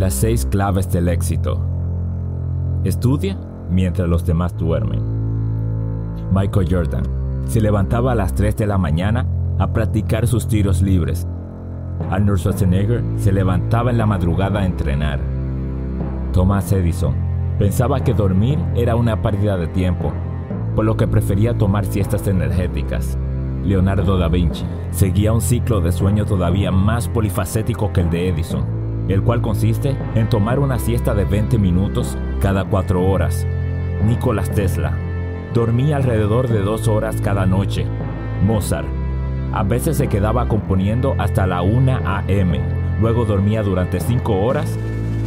Las seis claves del éxito. Estudia mientras los demás duermen. Michael Jordan se levantaba a las 3 de la mañana a practicar sus tiros libres. Arnold Schwarzenegger se levantaba en la madrugada a entrenar. Thomas Edison pensaba que dormir era una pérdida de tiempo, por lo que prefería tomar siestas energéticas. Leonardo da Vinci seguía un ciclo de sueño todavía más polifacético que el de Edison, el cual consiste en tomar una siesta de 20 minutos cada 4 horas. Nikola Tesla dormía alrededor de 2 horas cada noche. Mozart a veces se quedaba componiendo hasta la 1 a.m. Luego dormía durante 5 horas,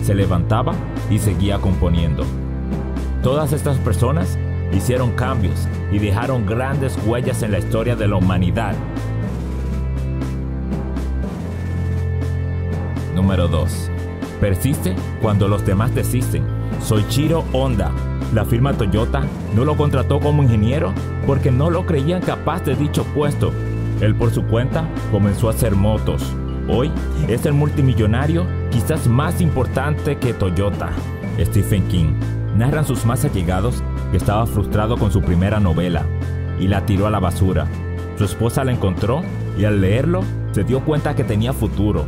se levantaba y seguía componiendo. Todas estas personas hicieron cambios y dejaron grandes huellas en la historia de la humanidad. Número 2. Persiste cuando los demás desisten. Soichiro Honda, la firma Toyota, no lo contrató como ingeniero porque no lo creían capaz de dicho puesto. Él por su cuenta comenzó a hacer motos. Hoy es el multimillonario quizás más importante que Toyota. Stephen King narran sus más allegados que estaba frustrado con su primera novela y la tiró a la basura. Su esposa la encontró y al leerlo se dio cuenta que tenía futuro.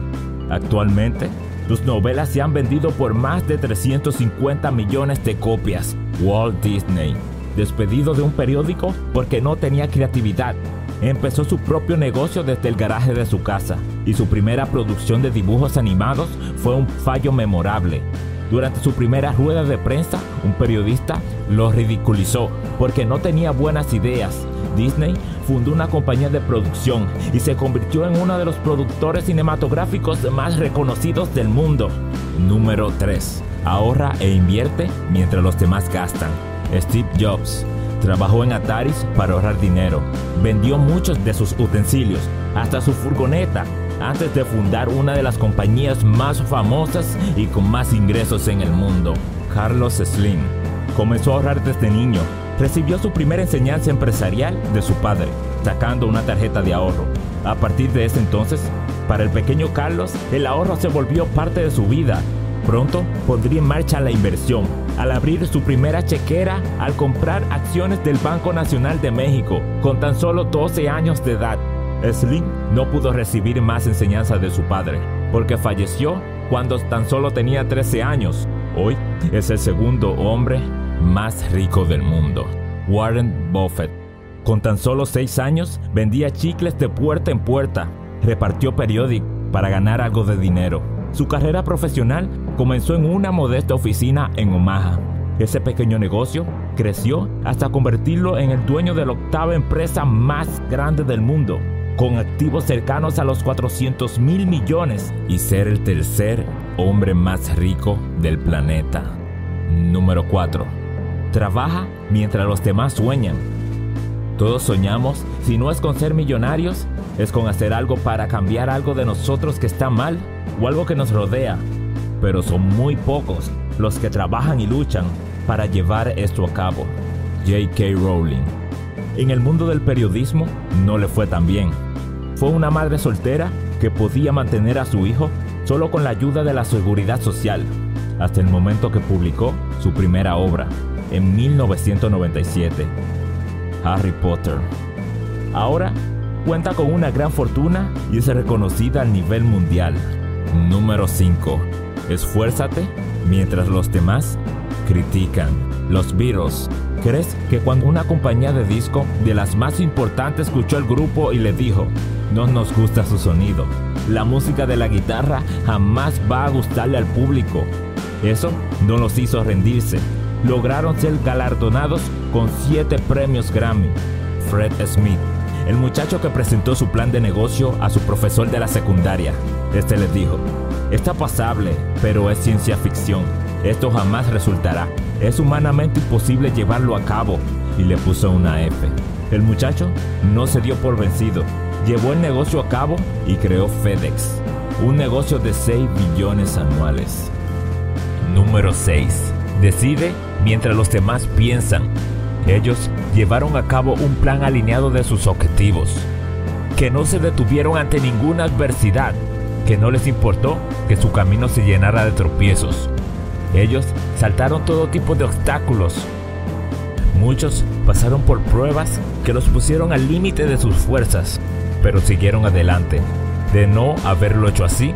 Actualmente, sus novelas se han vendido por más de 350 millones de copias. Walt Disney, despedido de un periódico porque no tenía creatividad, empezó su propio negocio desde el garaje de su casa y su primera producción de dibujos animados fue un fallo memorable. Durante su primera rueda de prensa, un periodista lo ridiculizó porque no tenía buenas ideas. Disney fundó una compañía de producción y se convirtió en uno de los productores cinematográficos más reconocidos del mundo. Número 3. Ahorra e invierte mientras los demás gastan. Steve Jobs trabajó en Ataris para ahorrar dinero. Vendió muchos de sus utensilios, hasta su furgoneta, antes de fundar una de las compañías más famosas y con más ingresos en el mundo, Carlos Slim. Comenzó a ahorrar desde niño. Recibió su primera enseñanza empresarial de su padre, sacando una tarjeta de ahorro. A partir de ese entonces, para el pequeño Carlos, el ahorro se volvió parte de su vida. Pronto pondría en marcha la inversión, al abrir su primera chequera al comprar acciones del Banco Nacional de México, con tan solo 12 años de edad. Slim no pudo recibir más enseñanza de su padre, porque falleció cuando tan solo tenía 13 años. Hoy es el segundo hombre más rico del mundo, Warren Buffett. Con tan solo 6 años vendía chicles de puerta en puerta, repartió periódicos para ganar algo de dinero. Su carrera profesional comenzó en una modesta oficina en Omaha. Ese pequeño negocio creció hasta convertirlo en el dueño de la octava empresa más grande del mundo, con activos cercanos a los 400 mil millones y ser el tercer hombre más rico del planeta. Número 4. Trabaja mientras los demás sueñan. Todos soñamos, si no es con ser millonarios, es con hacer algo para cambiar algo de nosotros que está mal o algo que nos rodea. Pero son muy pocos los que trabajan y luchan para llevar esto a cabo. J.K. Rowling. En el mundo del periodismo no le fue tan bien fue una madre soltera que podía mantener a su hijo solo con la ayuda de la seguridad social, hasta el momento que publicó su primera obra, en 1997, Harry Potter. Ahora cuenta con una gran fortuna y es reconocida a nivel mundial. Número 5. Esfuérzate mientras los demás critican. Los Beatles. ¿Crees que cuando una compañía de disco de las más importantes escuchó al grupo y le dijo, no nos gusta su sonido. La música de la guitarra jamás va a gustarle al público. Eso no los hizo rendirse. Lograron ser galardonados con siete premios Grammy. Fred Smith, el muchacho que presentó su plan de negocio a su profesor de la secundaria. Este les dijo, está pasable, pero es ciencia ficción. Esto jamás resultará. Es humanamente imposible llevarlo a cabo. Y le puso una F. El muchacho no se dio por vencido llevó el negocio a cabo y creó FedEx, un negocio de 6 billones anuales. Número 6. Decide mientras los demás piensan. Ellos llevaron a cabo un plan alineado de sus objetivos, que no se detuvieron ante ninguna adversidad. que no les importó que su camino se llenara de tropiezos. Ellos saltaron todo tipo de obstáculos. Muchos pasaron por pruebas que los pusieron al límite de sus fuerzas, pero siguieron adelante. De no haberlo hecho así,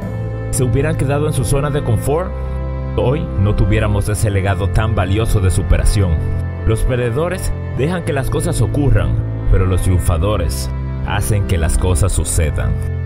se hubieran quedado en su zona de confort, hoy no tuviéramos ese legado tan valioso de superación. Los perdedores dejan que las cosas ocurran, pero los triunfadores hacen que las cosas sucedan.